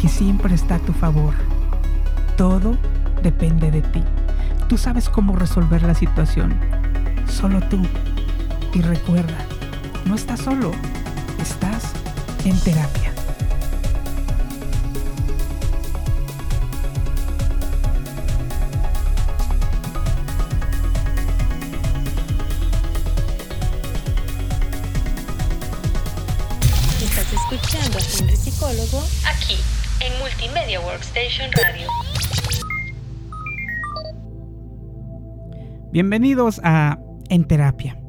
que siempre está a tu favor. Todo depende de ti. Tú sabes cómo resolver la situación. Solo tú. Y recuerda, no estás solo, estás en terapia. Estás escuchando a Henry Psicólogo aquí en Multimedia Workstation Radio. Bienvenidos a En Terapia,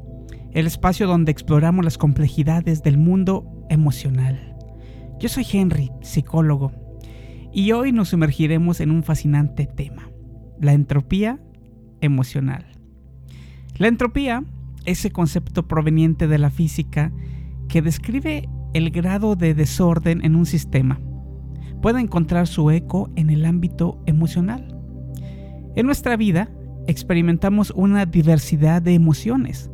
el espacio donde exploramos las complejidades del mundo emocional. Yo soy Henry, psicólogo, y hoy nos sumergiremos en un fascinante tema, la entropía emocional. La entropía, ese concepto proveniente de la física que describe el grado de desorden en un sistema, puede encontrar su eco en el ámbito emocional. En nuestra vida experimentamos una diversidad de emociones,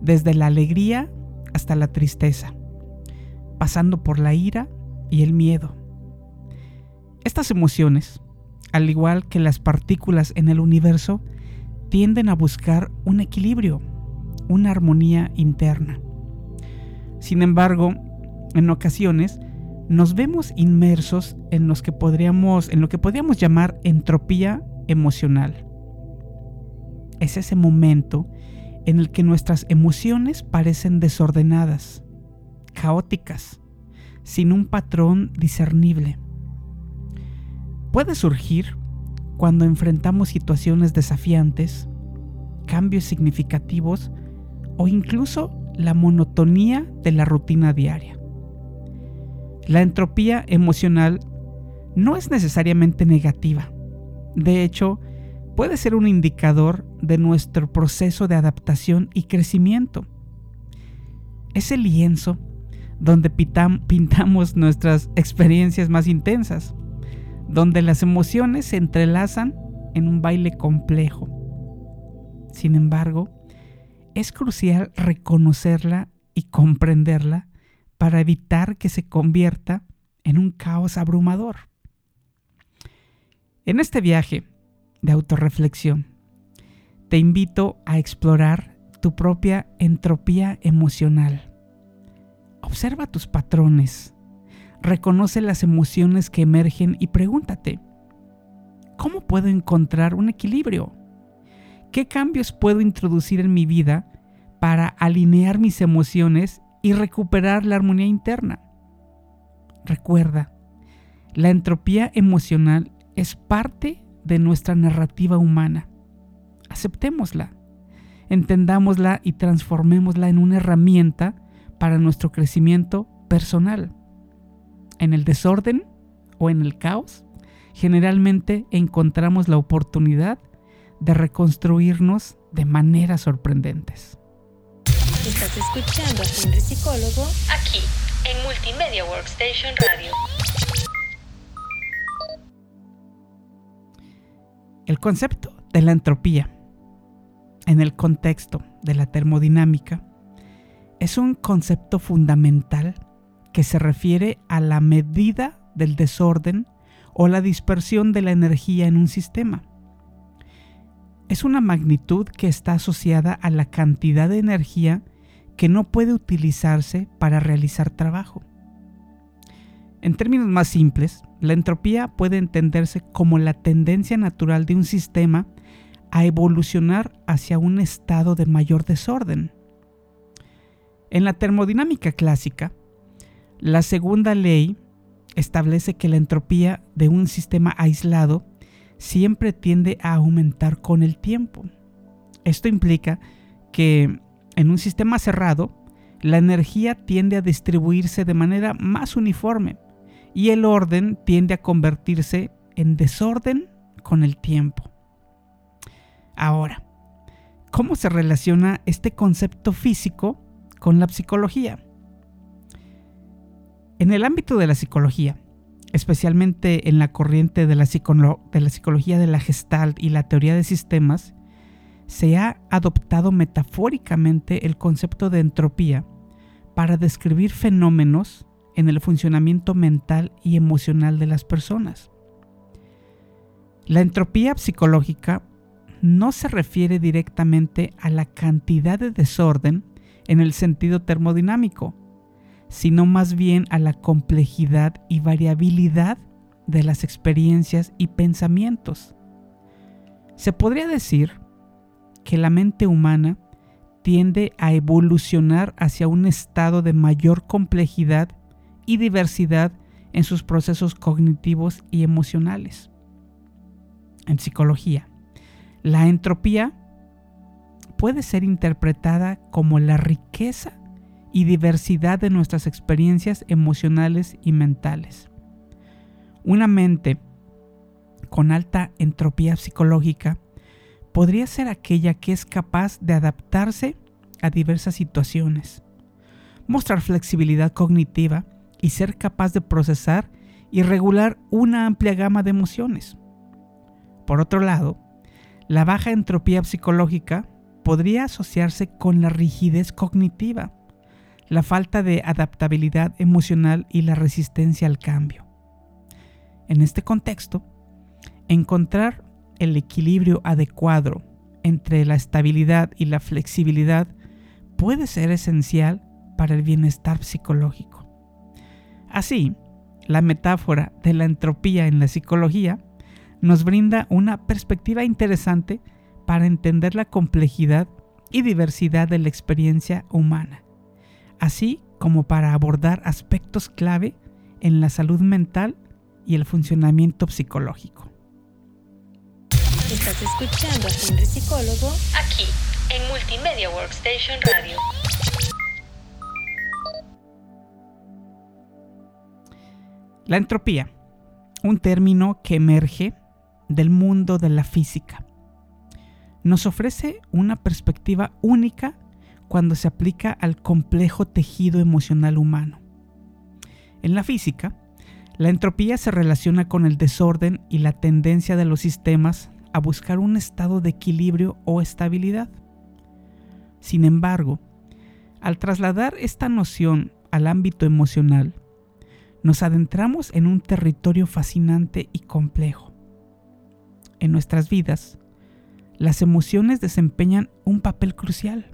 desde la alegría hasta la tristeza, pasando por la ira y el miedo. Estas emociones, al igual que las partículas en el universo, tienden a buscar un equilibrio, una armonía interna. Sin embargo, en ocasiones nos vemos inmersos en, que podríamos, en lo que podríamos llamar entropía emocional. Es ese momento en el que nuestras emociones parecen desordenadas, caóticas, sin un patrón discernible. Puede surgir cuando enfrentamos situaciones desafiantes, cambios significativos o incluso la monotonía de la rutina diaria. La entropía emocional no es necesariamente negativa. De hecho, puede ser un indicador de nuestro proceso de adaptación y crecimiento. Es el lienzo donde pintamos nuestras experiencias más intensas, donde las emociones se entrelazan en un baile complejo. Sin embargo, es crucial reconocerla y comprenderla para evitar que se convierta en un caos abrumador. En este viaje de autorreflexión, te invito a explorar tu propia entropía emocional. Observa tus patrones, reconoce las emociones que emergen y pregúntate, ¿cómo puedo encontrar un equilibrio? ¿Qué cambios puedo introducir en mi vida para alinear mis emociones y recuperar la armonía interna? Recuerda, la entropía emocional es parte de nuestra narrativa humana. Aceptémosla, entendámosla y transformémosla en una herramienta para nuestro crecimiento personal. En el desorden o en el caos, generalmente encontramos la oportunidad de reconstruirnos de maneras sorprendentes. Estás escuchando a Henry Psicólogo aquí en Multimedia Workstation Radio. El concepto de la entropía en el contexto de la termodinámica es un concepto fundamental que se refiere a la medida del desorden o la dispersión de la energía en un sistema. Es una magnitud que está asociada a la cantidad de energía que no puede utilizarse para realizar trabajo. En términos más simples, la entropía puede entenderse como la tendencia natural de un sistema a evolucionar hacia un estado de mayor desorden. En la termodinámica clásica, la segunda ley establece que la entropía de un sistema aislado siempre tiende a aumentar con el tiempo. Esto implica que en un sistema cerrado, la energía tiende a distribuirse de manera más uniforme y el orden tiende a convertirse en desorden con el tiempo. Ahora, ¿cómo se relaciona este concepto físico con la psicología? En el ámbito de la psicología, especialmente en la corriente de la, psicología de la gestalt y la teoría de sistemas, se ha adoptado metafóricamente el concepto de entropía para describir fenómenos en el funcionamiento mental y emocional de las personas. La entropía psicológica no se refiere directamente a la cantidad de desorden en el sentido termodinámico, sino más bien a la complejidad y variabilidad de las experiencias y pensamientos. Se podría decir que la mente humana tiende a evolucionar hacia un estado de mayor complejidad y diversidad en sus procesos cognitivos y emocionales. En psicología, la entropía puede ser interpretada como la riqueza y diversidad de nuestras experiencias emocionales y mentales. Una mente con alta entropía psicológica podría ser aquella que es capaz de adaptarse a diversas situaciones, mostrar flexibilidad cognitiva y ser capaz de procesar y regular una amplia gama de emociones. Por otro lado, la baja entropía psicológica podría asociarse con la rigidez cognitiva, la falta de adaptabilidad emocional y la resistencia al cambio. En este contexto, encontrar el equilibrio adecuado entre la estabilidad y la flexibilidad puede ser esencial para el bienestar psicológico. Así, la metáfora de la entropía en la psicología nos brinda una perspectiva interesante para entender la complejidad y diversidad de la experiencia humana, así como para abordar aspectos clave en la salud mental y el funcionamiento psicológico. Estás escuchando a Henry Psicólogo aquí en Multimedia Workstation Radio. La entropía, un término que emerge del mundo de la física, nos ofrece una perspectiva única cuando se aplica al complejo tejido emocional humano. En la física, la entropía se relaciona con el desorden y la tendencia de los sistemas a buscar un estado de equilibrio o estabilidad. Sin embargo, al trasladar esta noción al ámbito emocional, nos adentramos en un territorio fascinante y complejo. En nuestras vidas, las emociones desempeñan un papel crucial.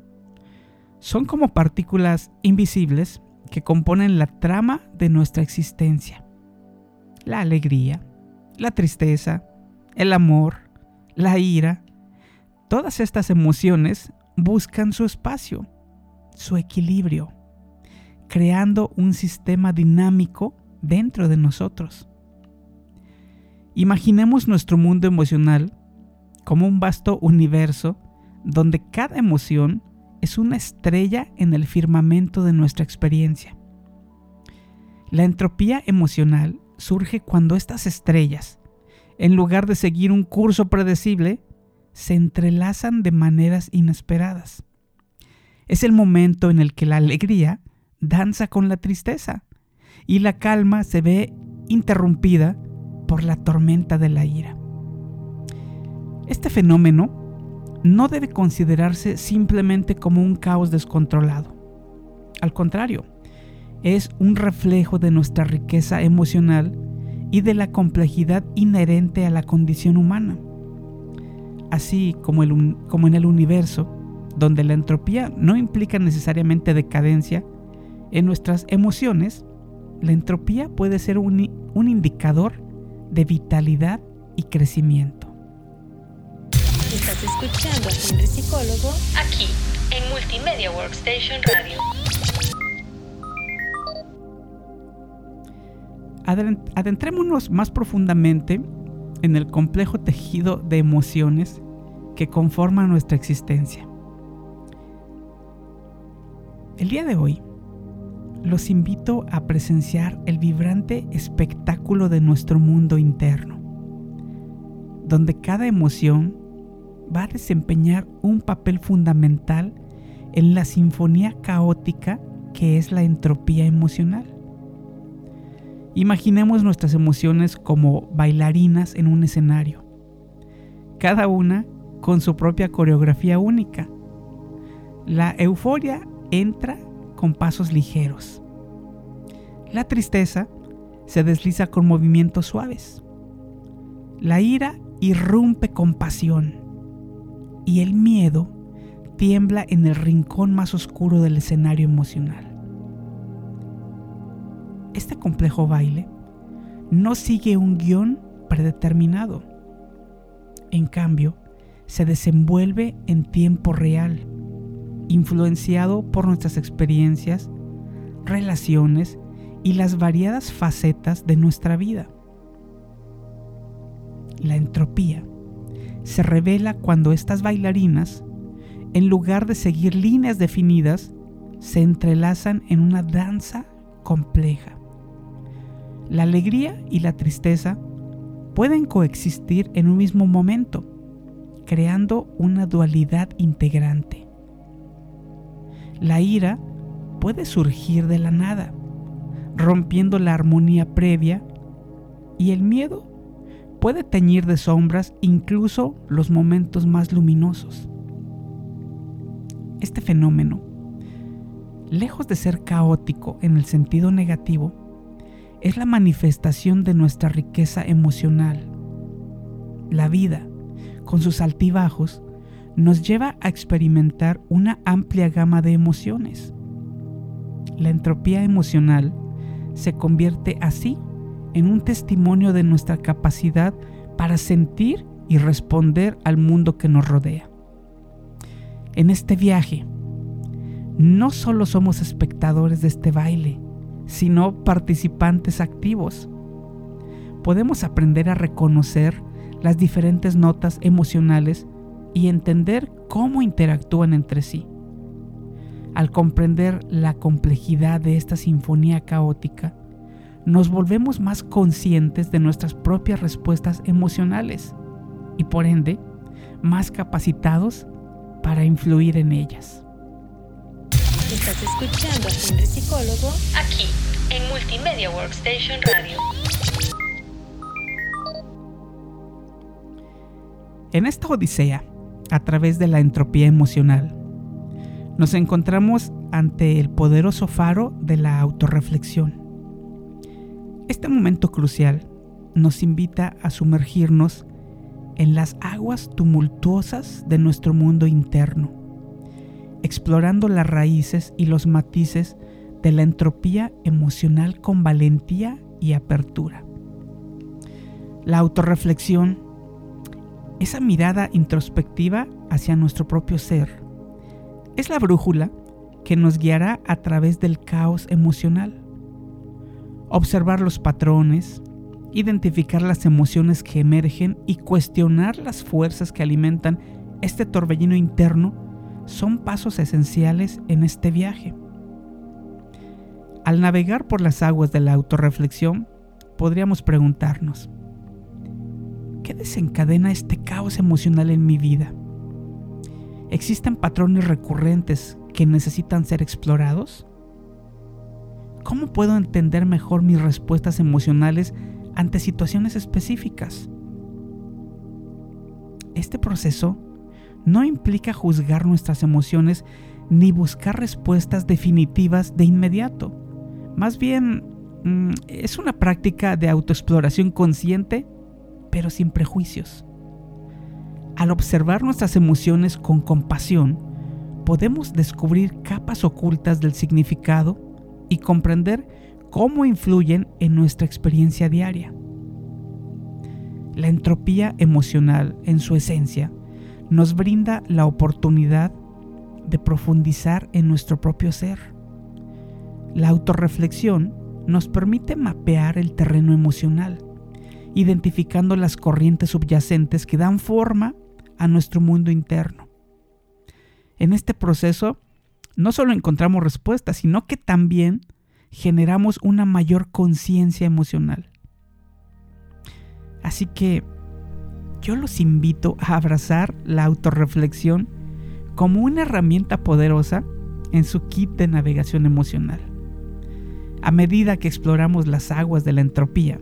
Son como partículas invisibles que componen la trama de nuestra existencia. La alegría, la tristeza, el amor, la ira, todas estas emociones buscan su espacio, su equilibrio, creando un sistema dinámico dentro de nosotros. Imaginemos nuestro mundo emocional como un vasto universo donde cada emoción es una estrella en el firmamento de nuestra experiencia. La entropía emocional surge cuando estas estrellas, en lugar de seguir un curso predecible, se entrelazan de maneras inesperadas. Es el momento en el que la alegría danza con la tristeza, y la calma se ve interrumpida por la tormenta de la ira. Este fenómeno no debe considerarse simplemente como un caos descontrolado. Al contrario, es un reflejo de nuestra riqueza emocional y de la complejidad inherente a la condición humana. Así como, en el universo, donde la entropía no implica necesariamente decadencia, en nuestras emociones la entropía puede ser un, indicador de vitalidad y crecimiento. Estás escuchando a Psicólogo aquí en Multimedia Workstation Radio. Adentrémonos más profundamente en el complejo tejido de emociones que conforman nuestra existencia. El día de hoy los invito a presenciar el vibrante espectáculo de nuestro mundo interno, donde cada emoción va a desempeñar un papel fundamental en la sinfonía caótica que es la entropía emocional. Imaginemos nuestras emociones como bailarinas en un escenario, cada una con su propia coreografía única. La euforia entra con pasos ligeros. La tristeza se desliza con movimientos suaves. La ira irrumpe con pasión. Y el miedo tiembla en el rincón más oscuro del escenario emocional. Este complejo baile no sigue un guion predeterminado. En cambio, se desenvuelve en tiempo real, influenciado por nuestras experiencias, relaciones y las variadas facetas de nuestra vida. La entropía se revela cuando estas bailarinas, en lugar de seguir líneas definidas, se entrelazan en una danza compleja. La alegría y la tristeza pueden coexistir en un mismo momento, creando una dualidad integrante. La ira puede surgir de la nada, rompiendo la armonía previa, y el miedo puede teñir de sombras incluso los momentos más luminosos. Este fenómeno, lejos de ser caótico en el sentido negativo, es la manifestación de nuestra riqueza emocional. La vida, con sus altibajos, nos lleva a experimentar una amplia gama de emociones. La entropía emocional se convierte así en un testimonio de nuestra capacidad para sentir y responder al mundo que nos rodea. En este viaje, no solo somos espectadores de este baile, sino participantes activos. Podemos aprender a reconocer las diferentes notas emocionales y entender cómo interactúan entre sí. Al comprender la complejidad de esta sinfonía caótica, nos volvemos más conscientes de nuestras propias respuestas emocionales y por ende más capacitados para influir en ellas. Estás escuchando a Psicólogo aquí en Multimedia Workstation Radio. En esta odisea, a través de la entropía emocional, nos encontramos ante el poderoso faro de la autorreflexión. Este momento crucial nos invita a sumergirnos en las aguas tumultuosas de nuestro mundo interno explorando las raíces y los matices de la entropía emocional con valentía y apertura. La autorreflexión, esa mirada introspectiva hacia nuestro propio ser, es la brújula que nos guiará a través del caos emocional. Observar los patrones, identificar las emociones que emergen y cuestionar las fuerzas que alimentan este torbellino interno son pasos esenciales en este viaje. Al navegar por las aguas de la autorreflexión, podríamos preguntarnos, ¿qué desencadena este caos emocional en mi vida? ¿Existen patrones recurrentes que necesitan ser explorados? ¿Cómo puedo entender mejor mis respuestas emocionales ante situaciones específicas? Este proceso no implica juzgar nuestras emociones ni buscar respuestas definitivas de inmediato. Más bien, mm, es una práctica de autoexploración consciente, pero sin prejuicios. Al observar nuestras emociones con compasión, podemos descubrir capas ocultas del significado y comprender cómo influyen en nuestra experiencia diaria. La entropía emocional, en su esencia, nos brinda la oportunidad de profundizar en nuestro propio ser. La autorreflexión nos permite mapear el terreno emocional, identificando las corrientes subyacentes que dan forma a nuestro mundo interno. En este proceso no solo encontramos respuestas, sino que también generamos una mayor conciencia emocional. Así que yo los invito a abrazar la autorreflexión como una herramienta poderosa en su kit de navegación emocional. A medida que exploramos las aguas de la entropía,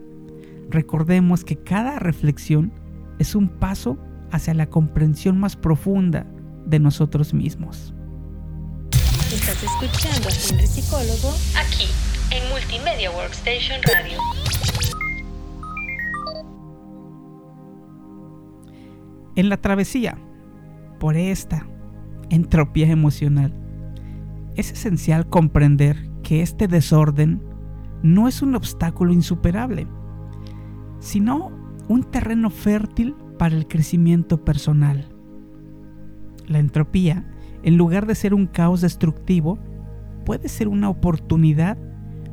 recordemos que cada reflexión es un paso hacia la comprensión más profunda de nosotros mismos. Estás escuchando a Henry Psicólogo aquí en Multimedia Workstation Radio. En la travesía por esta entropía emocional, es esencial comprender que este desorden no es un obstáculo insuperable, sino un terreno fértil para el crecimiento personal. La entropía, en lugar de ser un caos destructivo, puede ser una oportunidad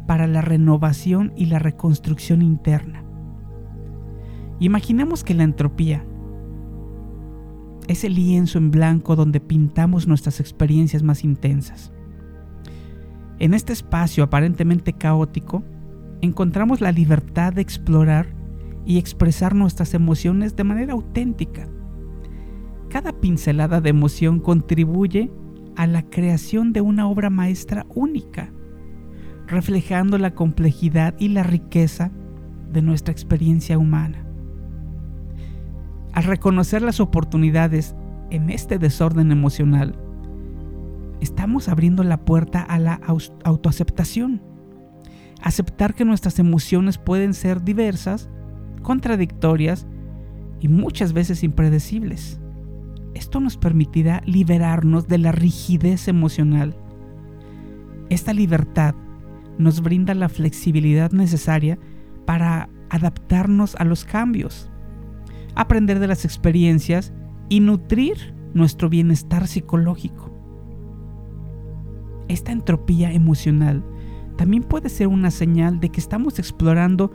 para la renovación y la reconstrucción interna. Imaginemos que la entropía es el lienzo en blanco donde pintamos nuestras experiencias más intensas. En este espacio aparentemente caótico, encontramos la libertad de explorar y expresar nuestras emociones de manera auténtica. Cada pincelada de emoción contribuye a la creación de una obra maestra única, reflejando la complejidad y la riqueza de nuestra experiencia humana. Al reconocer las oportunidades en este desorden emocional, estamos abriendo la puerta a la autoaceptación. Aceptar que nuestras emociones pueden ser diversas contradictorias y muchas veces impredecibles. Esto nos permitirá liberarnos de la rigidez emocional. Esta libertad nos brinda la flexibilidad necesaria para adaptarnos a los cambios, aprender de las experiencias y nutrir nuestro bienestar psicológico. Esta entropía emocional también puede ser una señal de que estamos explorando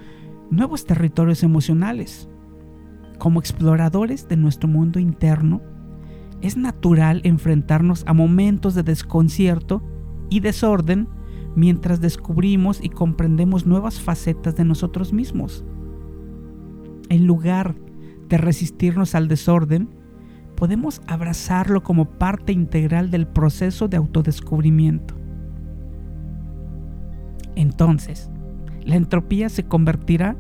nuevos territorios emocionales. Como exploradores de nuestro mundo interno, es natural enfrentarnos a momentos de desconcierto y desorden mientras descubrimos y comprendemos nuevas facetas de nosotros mismos. En lugar de resistirnos al desorden, podemos abrazarlo como parte integral del proceso de autodescubrimiento. Entonces, la entropía se convertirá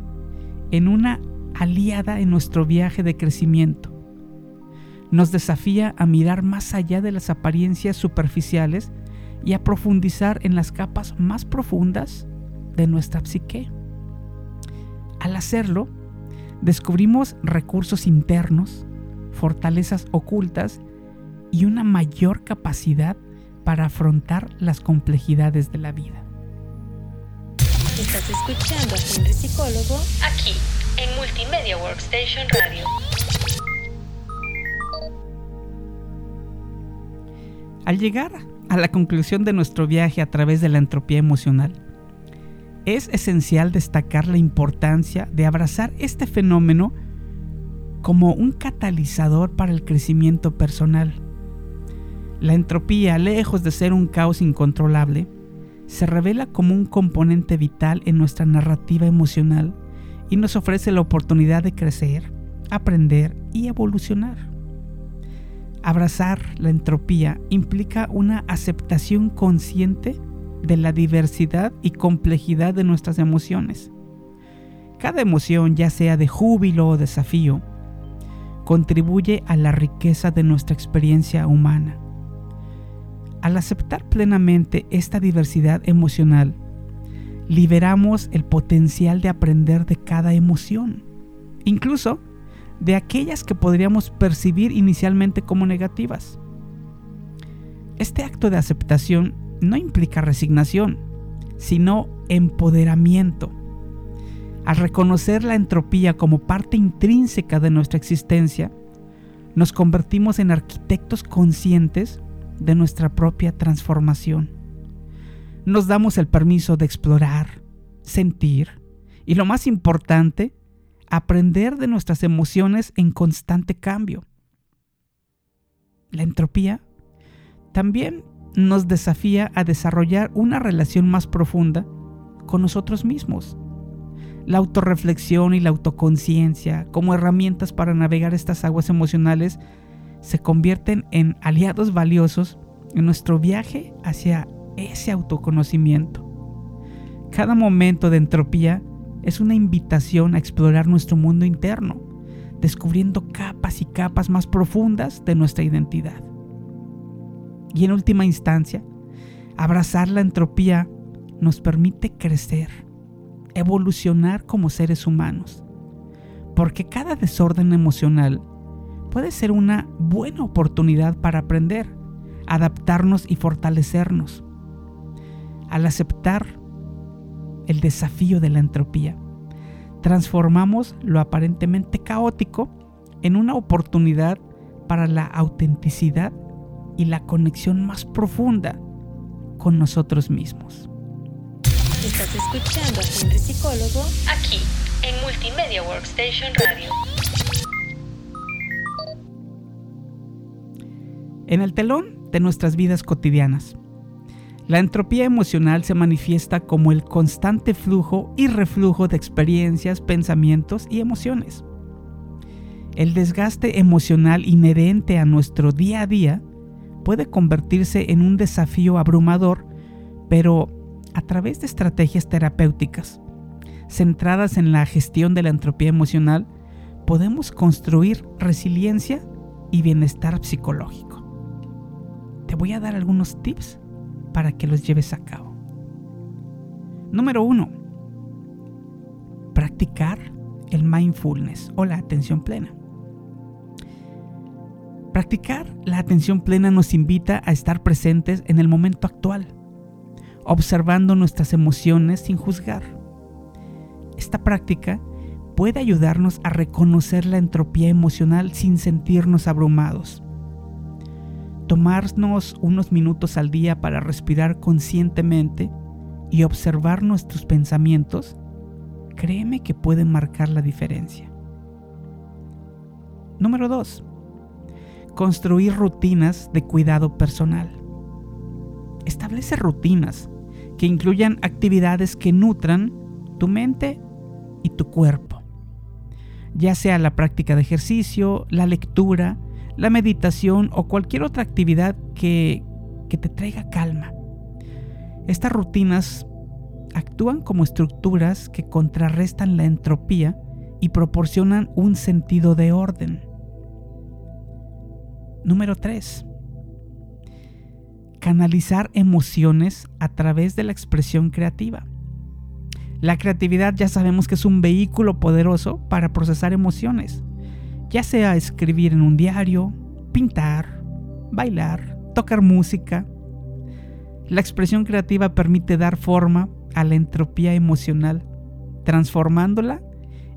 en una aliada en nuestro viaje de crecimiento. Nos desafía a mirar más allá de las apariencias superficiales y a profundizar en las capas más profundas de nuestra psique. Al hacerlo, descubrimos recursos internos, fortalezas ocultas y una mayor capacidad para afrontar las complejidades de la vida. Estás escuchando a Henry Psicólogo aquí en Multimedia Workstation Radio. Al llegar a la conclusión de nuestro viaje a través de la entropía emocional, es esencial destacar la importancia de abrazar este fenómeno como un catalizador para el crecimiento personal. La entropía, lejos de ser un caos incontrolable, se revela como un componente vital en nuestra narrativa emocional y nos ofrece la oportunidad de crecer, aprender y evolucionar. Abrazar la entropía implica una aceptación consciente de la diversidad y complejidad de nuestras emociones. Cada emoción, ya sea de júbilo o desafío, contribuye a la riqueza de nuestra experiencia humana. Al aceptar plenamente esta diversidad emocional, liberamos el potencial de aprender de cada emoción, incluso de aquellas que podríamos percibir inicialmente como negativas. Este acto de aceptación no implica resignación, sino empoderamiento. Al reconocer la entropía como parte intrínseca de nuestra existencia, nos convertimos en arquitectos conscientes de nuestra propia transformación. Nos damos el permiso de explorar, sentir y lo más importante, aprender de nuestras emociones en constante cambio. La entropía también nos desafía a desarrollar una relación más profunda con nosotros mismos. La autorreflexión y la autoconciencia como herramientas para navegar estas aguas emocionales se convierten en aliados valiosos en nuestro viaje hacia ese autoconocimiento. Cada momento de entropía es una invitación a explorar nuestro mundo interno, descubriendo capas y capas más profundas de nuestra identidad. Y en última instancia, abrazar la entropía nos permite crecer, evolucionar como seres humanos, porque cada desorden emocional puede ser una buena oportunidad para aprender, adaptarnos y fortalecernos. Al aceptar el desafío de la entropía, transformamos lo aparentemente caótico en una oportunidad para la autenticidad y la conexión más profunda con nosotros mismos. Estás escuchando a Henry Psicólogo aquí en Multimedia Workstation Radio. En el telón de nuestras vidas cotidianas, la entropía emocional se manifiesta como el constante flujo y reflujo de experiencias, pensamientos y emociones. El desgaste emocional inherente a nuestro día a día puede convertirse en un desafío abrumador, pero a través de estrategias terapéuticas centradas en la gestión de la entropía emocional, podemos construir resiliencia y bienestar psicológico. Te voy a dar algunos tips para que los lleves a cabo. Número 1. Practicar el mindfulness o la atención plena. Practicar la atención plena nos invita a estar presentes en el momento actual, observando nuestras emociones sin juzgar. Esta práctica puede ayudarnos a reconocer la entropía emocional sin sentirnos abrumados tomarnos unos minutos al día para respirar conscientemente y observar nuestros pensamientos, créeme que pueden marcar la diferencia. Número 2. Construir rutinas de cuidado personal. Establece rutinas que incluyan actividades que nutran tu mente y tu cuerpo, ya sea la práctica de ejercicio, la lectura, la meditación o cualquier otra actividad que, que te traiga calma. Estas rutinas actúan como estructuras que contrarrestan la entropía y proporcionan un sentido de orden. Número 3. Canalizar emociones a través de la expresión creativa. La creatividad ya sabemos que es un vehículo poderoso para procesar emociones ya sea escribir en un diario, pintar, bailar, tocar música. La expresión creativa permite dar forma a la entropía emocional, transformándola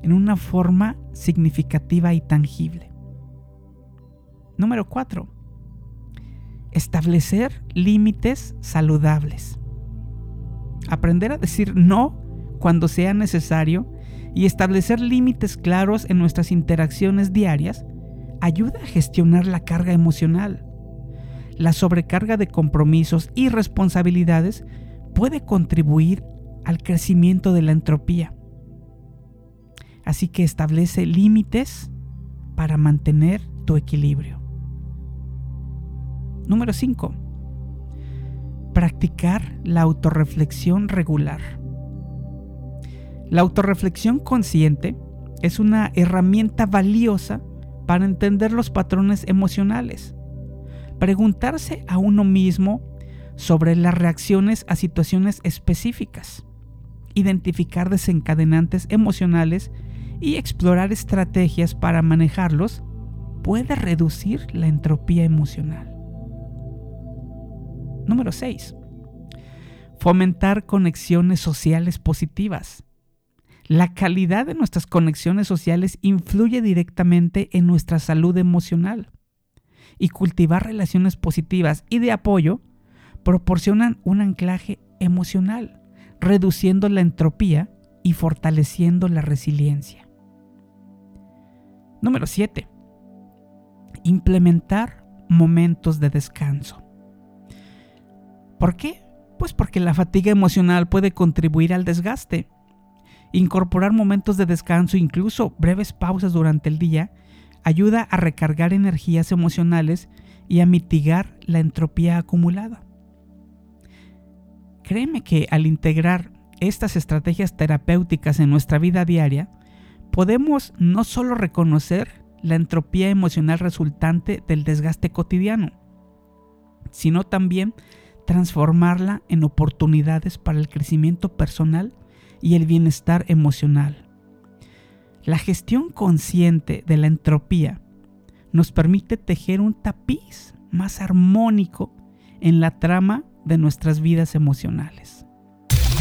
en una forma significativa y tangible. Número 4. Establecer límites saludables. Aprender a decir no cuando sea necesario y establecer límites claros en nuestras interacciones diarias ayuda a gestionar la carga emocional. La sobrecarga de compromisos y responsabilidades puede contribuir al crecimiento de la entropía. Así que establece límites para mantener tu equilibrio. Número 5. Practicar la autorreflexión regular. La autorreflexión consciente es una herramienta valiosa para entender los patrones emocionales. Preguntarse a uno mismo sobre las reacciones a situaciones específicas, identificar desencadenantes emocionales y explorar estrategias para manejarlos puede reducir la entropía emocional. Número 6. Fomentar conexiones sociales positivas. La calidad de nuestras conexiones sociales influye directamente en nuestra salud emocional. Y cultivar relaciones positivas y de apoyo proporcionan un anclaje emocional, reduciendo la entropía y fortaleciendo la resiliencia. Número 7. Implementar momentos de descanso. ¿Por qué Pues porque la fatiga emocional puede contribuir al desgaste. Incorporar momentos de descanso, incluso breves pausas durante el día, ayuda a recargar energías emocionales y a mitigar la entropía acumulada. Créeme que al integrar estas estrategias terapéuticas en nuestra vida diaria, podemos no solo reconocer la entropía emocional resultante del desgaste cotidiano, sino también transformarla en oportunidades para el crecimiento personal y el bienestar emocional. La gestión consciente de la entropía nos permite tejer un tapiz más armónico en la trama de nuestras vidas emocionales.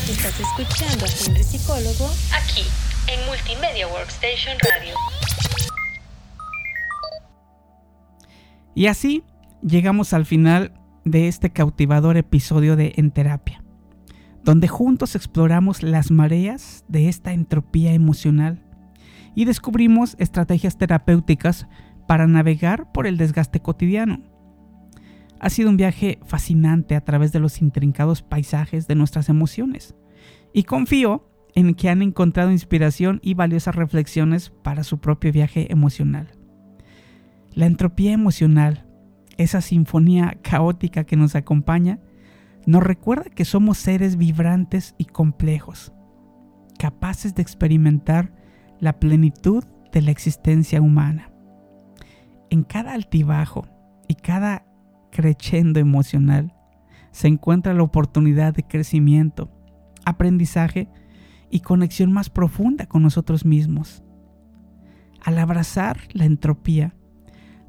Estás escuchando a Henry Psicólogo aquí en Multimedia Workstation Radio. Y así llegamos al final de este cautivador episodio de En Terapia, donde juntos exploramos las mareas de esta entropía emocional y descubrimos estrategias terapéuticas para navegar por el desgaste cotidiano. Ha sido un viaje fascinante a través de los intrincados paisajes de nuestras emociones y confío en que han encontrado inspiración y valiosas reflexiones para su propio viaje emocional. La entropía emocional, esa sinfonía caótica que nos acompaña, nos recuerda que somos seres vibrantes y complejos, capaces de experimentar la plenitud de la existencia humana en cada altibajo y cada crescendo emocional se encuentra la oportunidad de crecimiento, aprendizaje y conexión más profunda con nosotros mismos. Al abrazar la entropía,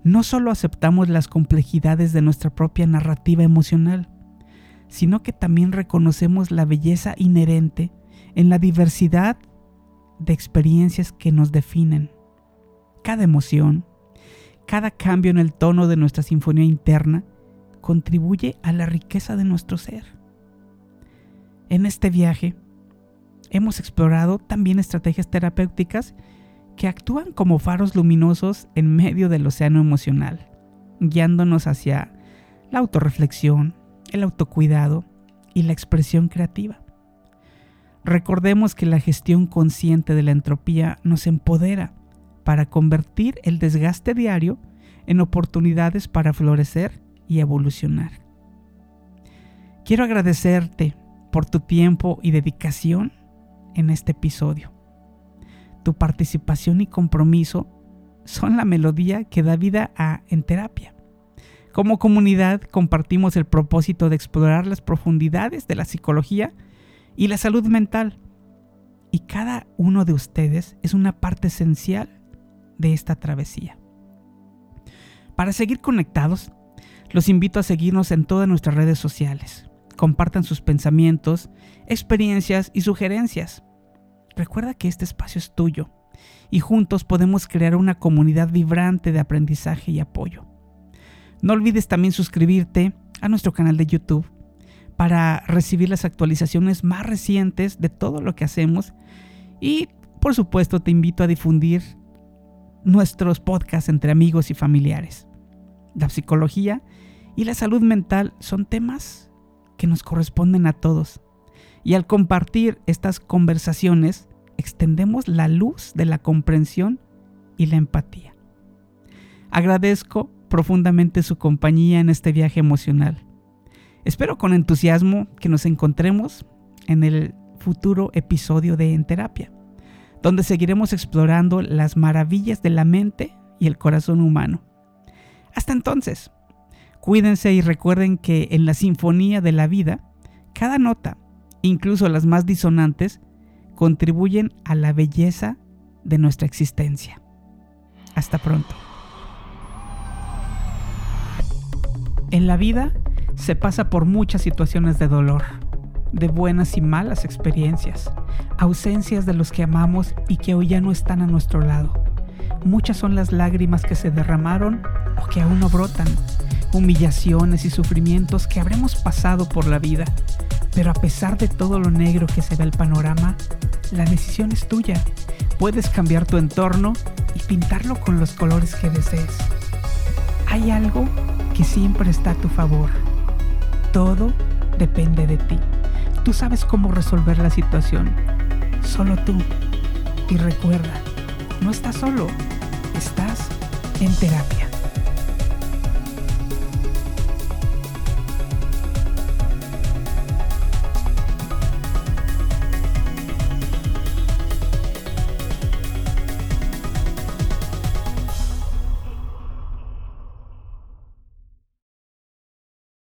no solo aceptamos las complejidades de nuestra propia narrativa emocional, sino que también reconocemos la belleza inherente en la diversidad de experiencias que nos definen. Cada emoción, cada cambio en el tono de nuestra sinfonía interna contribuye a la riqueza de nuestro ser. En este viaje hemos explorado también estrategias terapéuticas que actúan como faros luminosos en medio del océano emocional, guiándonos hacia la autorreflexión, el autocuidado y la expresión creativa. Recordemos que la gestión consciente de la entropía nos empodera para convertir el desgaste diario en oportunidades para florecer y evolucionar. Quiero agradecerte por tu tiempo y dedicación en este episodio. Tu participación y compromiso son la melodía que da vida a En Terapia. Como comunidad compartimos el propósito de explorar las profundidades de la psicología y la salud mental. Y cada uno de ustedes es una parte esencial de esta travesía. Para seguir conectados, los invito a seguirnos en todas nuestras redes sociales. Compartan sus pensamientos, experiencias y sugerencias. Recuerda que este espacio es tuyo y juntos podemos crear una comunidad vibrante de aprendizaje y apoyo. No olvides también suscribirte a nuestro canal de YouTube para recibir las actualizaciones más recientes de todo lo que hacemos y por supuesto te invito a difundir nuestros podcasts entre amigos y familiares. La psicología y la salud mental son temas que nos corresponden a todos. Y al compartir estas conversaciones, extendemos la luz de la comprensión y la empatía. Agradezco profundamente su compañía en este viaje emocional. Espero con entusiasmo que nos encontremos en el futuro episodio de En Terapia donde seguiremos explorando las maravillas de la mente y el corazón humano. Hasta entonces, cuídense y recuerden que en la sinfonía de la vida, cada nota, incluso las más disonantes, contribuyen a la belleza de nuestra existencia. Hasta pronto. En la vida se pasa por muchas situaciones de dolor de buenas y malas experiencias, ausencias de los que amamos y que hoy ya no están a nuestro lado. Muchas son las lágrimas que se derramaron o que aún no brotan, humillaciones y sufrimientos que habremos pasado por la vida. Pero a pesar de todo lo negro que se ve el panorama, la decisión es tuya. Puedes cambiar tu entorno y pintarlo con los colores que desees. Hay algo que siempre está a tu favor. Todo depende de ti. Tú sabes cómo resolver la situación. Solo tú. Y recuerda, no estás solo, estás en terapia.